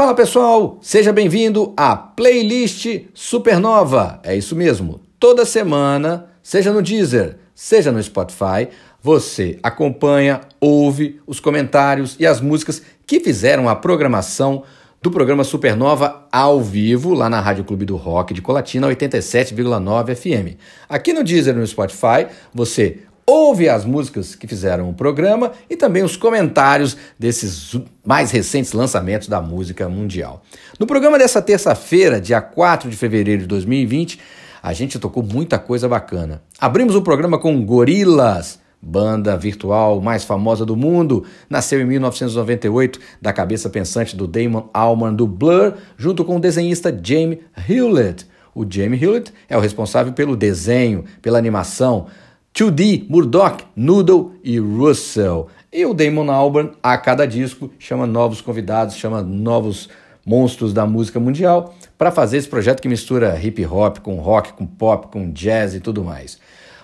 Fala pessoal, seja bem-vindo à Playlist Supernova. É isso mesmo, toda semana, seja no Deezer, seja no Spotify, você acompanha, ouve os comentários e as músicas que fizeram a programação do programa Supernova ao vivo, lá na Rádio Clube do Rock de Colatina, 87,9 FM. Aqui no Deezer e no Spotify, você ouve as músicas que fizeram o programa e também os comentários desses mais recentes lançamentos da música mundial. No programa dessa terça-feira, dia 4 de fevereiro de 2020, a gente tocou muita coisa bacana. Abrimos o programa com Gorilas, banda virtual mais famosa do mundo. Nasceu em 1998 da cabeça pensante do Damon Albarn do Blur, junto com o desenhista Jamie Hewlett. O Jamie Hewlett é o responsável pelo desenho, pela animação, 2D, Murdoch, Noodle e Russell. E o Damon Albarn, a cada disco, chama novos convidados, chama novos monstros da música mundial para fazer esse projeto que mistura hip hop com rock, com pop, com jazz e tudo mais.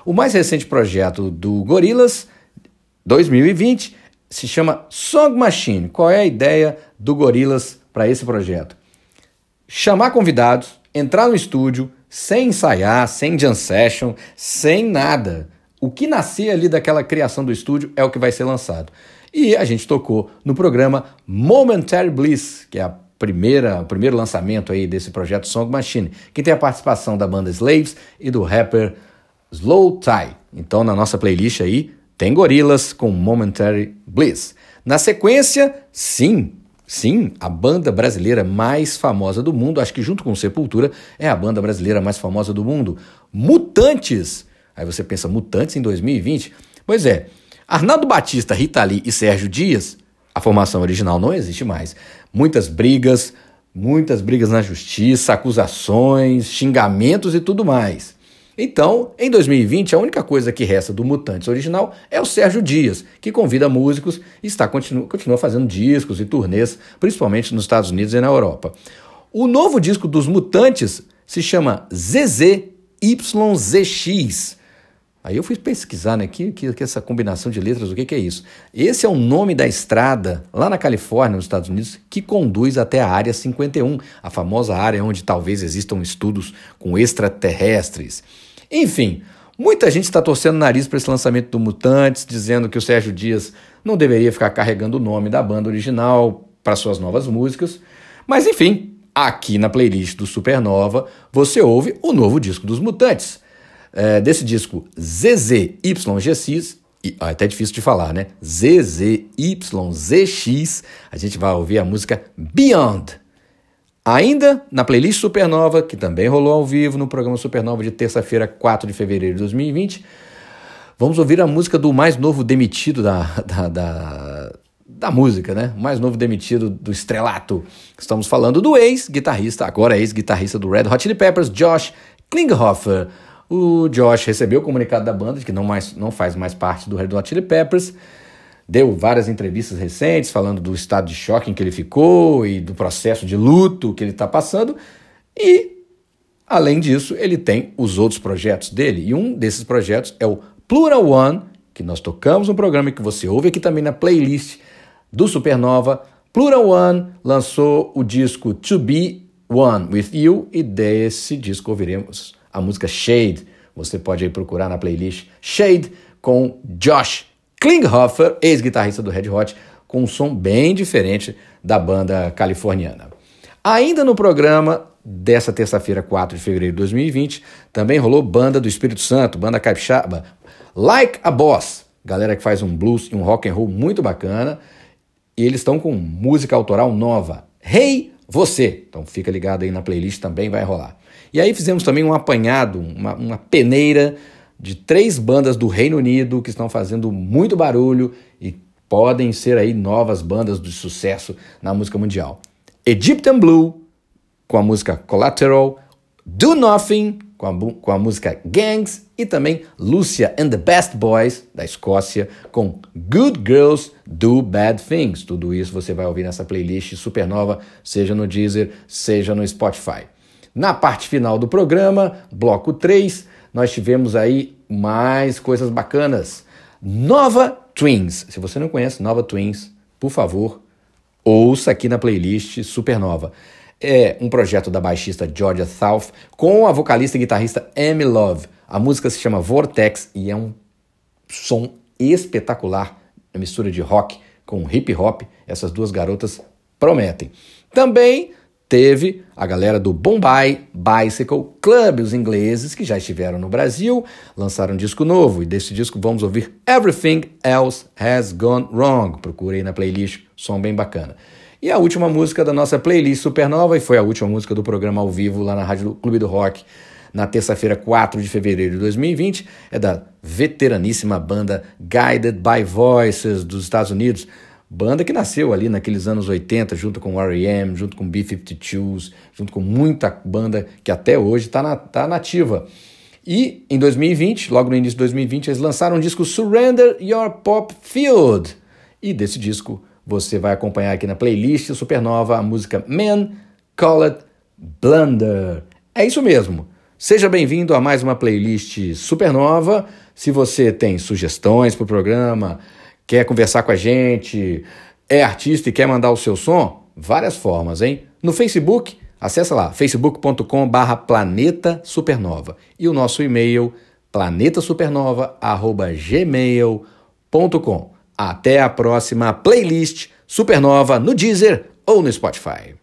O mais recente projeto do Gorillaz, 2020, se chama Song Machine. Qual é a ideia do Gorillaz para esse projeto? Chamar convidados, entrar no estúdio sem ensaiar, sem jam session, sem nada o que nascer ali daquela criação do estúdio é o que vai ser lançado. E a gente tocou no programa Momentary Bliss, que é a primeira, o primeiro lançamento aí desse projeto Song Machine, que tem a participação da banda Slaves e do rapper Slow Tie. Então na nossa playlist aí tem Gorilas com Momentary Bliss. Na sequência, sim, sim, a banda brasileira mais famosa do mundo, acho que junto com Sepultura é a banda brasileira mais famosa do mundo, Mutantes Aí você pensa, Mutantes em 2020? Pois é, Arnaldo Batista, Rita Lee e Sérgio Dias, a formação original não existe mais. Muitas brigas, muitas brigas na justiça, acusações, xingamentos e tudo mais. Então, em 2020, a única coisa que resta do Mutantes original é o Sérgio Dias, que convida músicos e está continua, continua fazendo discos e turnês, principalmente nos Estados Unidos e na Europa. O novo disco dos Mutantes se chama ZZYZX. Aí eu fui pesquisar, né, que, que, que essa combinação de letras, o que, que é isso? Esse é o nome da estrada lá na Califórnia, nos Estados Unidos, que conduz até a Área 51, a famosa área onde talvez existam estudos com extraterrestres. Enfim, muita gente está torcendo o nariz para esse lançamento do Mutantes, dizendo que o Sérgio Dias não deveria ficar carregando o nome da banda original para suas novas músicas. Mas enfim, aqui na playlist do Supernova, você ouve o novo disco dos Mutantes é, desse disco ZZYGX, e, ó, é até difícil de falar, né? ZZYZX, a gente vai ouvir a música Beyond. Ainda na playlist Supernova, que também rolou ao vivo no programa Supernova de terça-feira, 4 de fevereiro de 2020, vamos ouvir a música do mais novo demitido da, da, da, da música, né? O mais novo demitido do estrelato. Estamos falando do ex-guitarrista, agora ex-guitarrista do Red Hot Chili Peppers, Josh Klinghoffer. O Josh recebeu o comunicado da banda de que não, mais, não faz mais parte do Red Hot Chili Peppers, deu várias entrevistas recentes falando do estado de choque em que ele ficou e do processo de luto que ele está passando. E, além disso, ele tem os outros projetos dele. E um desses projetos é o Plural One, que nós tocamos no programa e que você ouve aqui também na playlist do Supernova. Plural One lançou o disco To Be One With You e desse disco ouviremos a música Shade. Você pode aí procurar na playlist Shade com Josh Klinghoffer, ex-guitarrista do Red Hot, com um som bem diferente da banda californiana. Ainda no programa dessa terça-feira, 4 de fevereiro de 2020, também rolou Banda do Espírito Santo, banda capixaba, Like a Boss, galera que faz um blues e um rock and roll muito bacana, e eles estão com música autoral nova, Hey Você. Então fica ligado aí na playlist, também vai rolar. E aí fizemos também um apanhado, uma, uma peneira de três bandas do Reino Unido que estão fazendo muito barulho e podem ser aí novas bandas de sucesso na música mundial. Egyptian Blue, com a música Collateral, Do Nothing, com a, com a música Gangs, e também Lucia and the Best Boys, da Escócia, com Good Girls Do Bad Things. Tudo isso você vai ouvir nessa playlist supernova, seja no Deezer, seja no Spotify. Na parte final do programa, bloco 3, nós tivemos aí mais coisas bacanas. Nova Twins. Se você não conhece Nova Twins, por favor, ouça aqui na playlist Supernova. É um projeto da baixista Georgia South com a vocalista e guitarrista Amy Love. A música se chama Vortex e é um som espetacular, a mistura de rock com hip hop. Essas duas garotas prometem. Também teve a galera do Bombay Bicycle Club, os ingleses que já estiveram no Brasil, lançaram um disco novo e desse disco vamos ouvir Everything Else Has Gone Wrong. Procurei na playlist, som bem bacana. E a última música da nossa playlist Supernova, e foi a última música do programa ao vivo lá na Rádio Clube do Rock, na terça-feira, 4 de fevereiro de 2020, é da veteraníssima banda Guided by Voices dos Estados Unidos. Banda que nasceu ali naqueles anos 80, junto com R.E.M., junto com B-52s, junto com muita banda que até hoje está na, tá nativa. E em 2020, logo no início de 2020, eles lançaram o disco Surrender Your Pop Field. E desse disco você vai acompanhar aqui na playlist Supernova a música Man Call Blunder. É isso mesmo. Seja bem-vindo a mais uma playlist Supernova. Se você tem sugestões para o programa, quer conversar com a gente, é artista e quer mandar o seu som, várias formas, hein? No Facebook, acessa lá, facebook.com/barra Planeta Supernova. E o nosso e-mail, planetasupernova.gmail.com. Até a próxima playlist Supernova no Deezer ou no Spotify.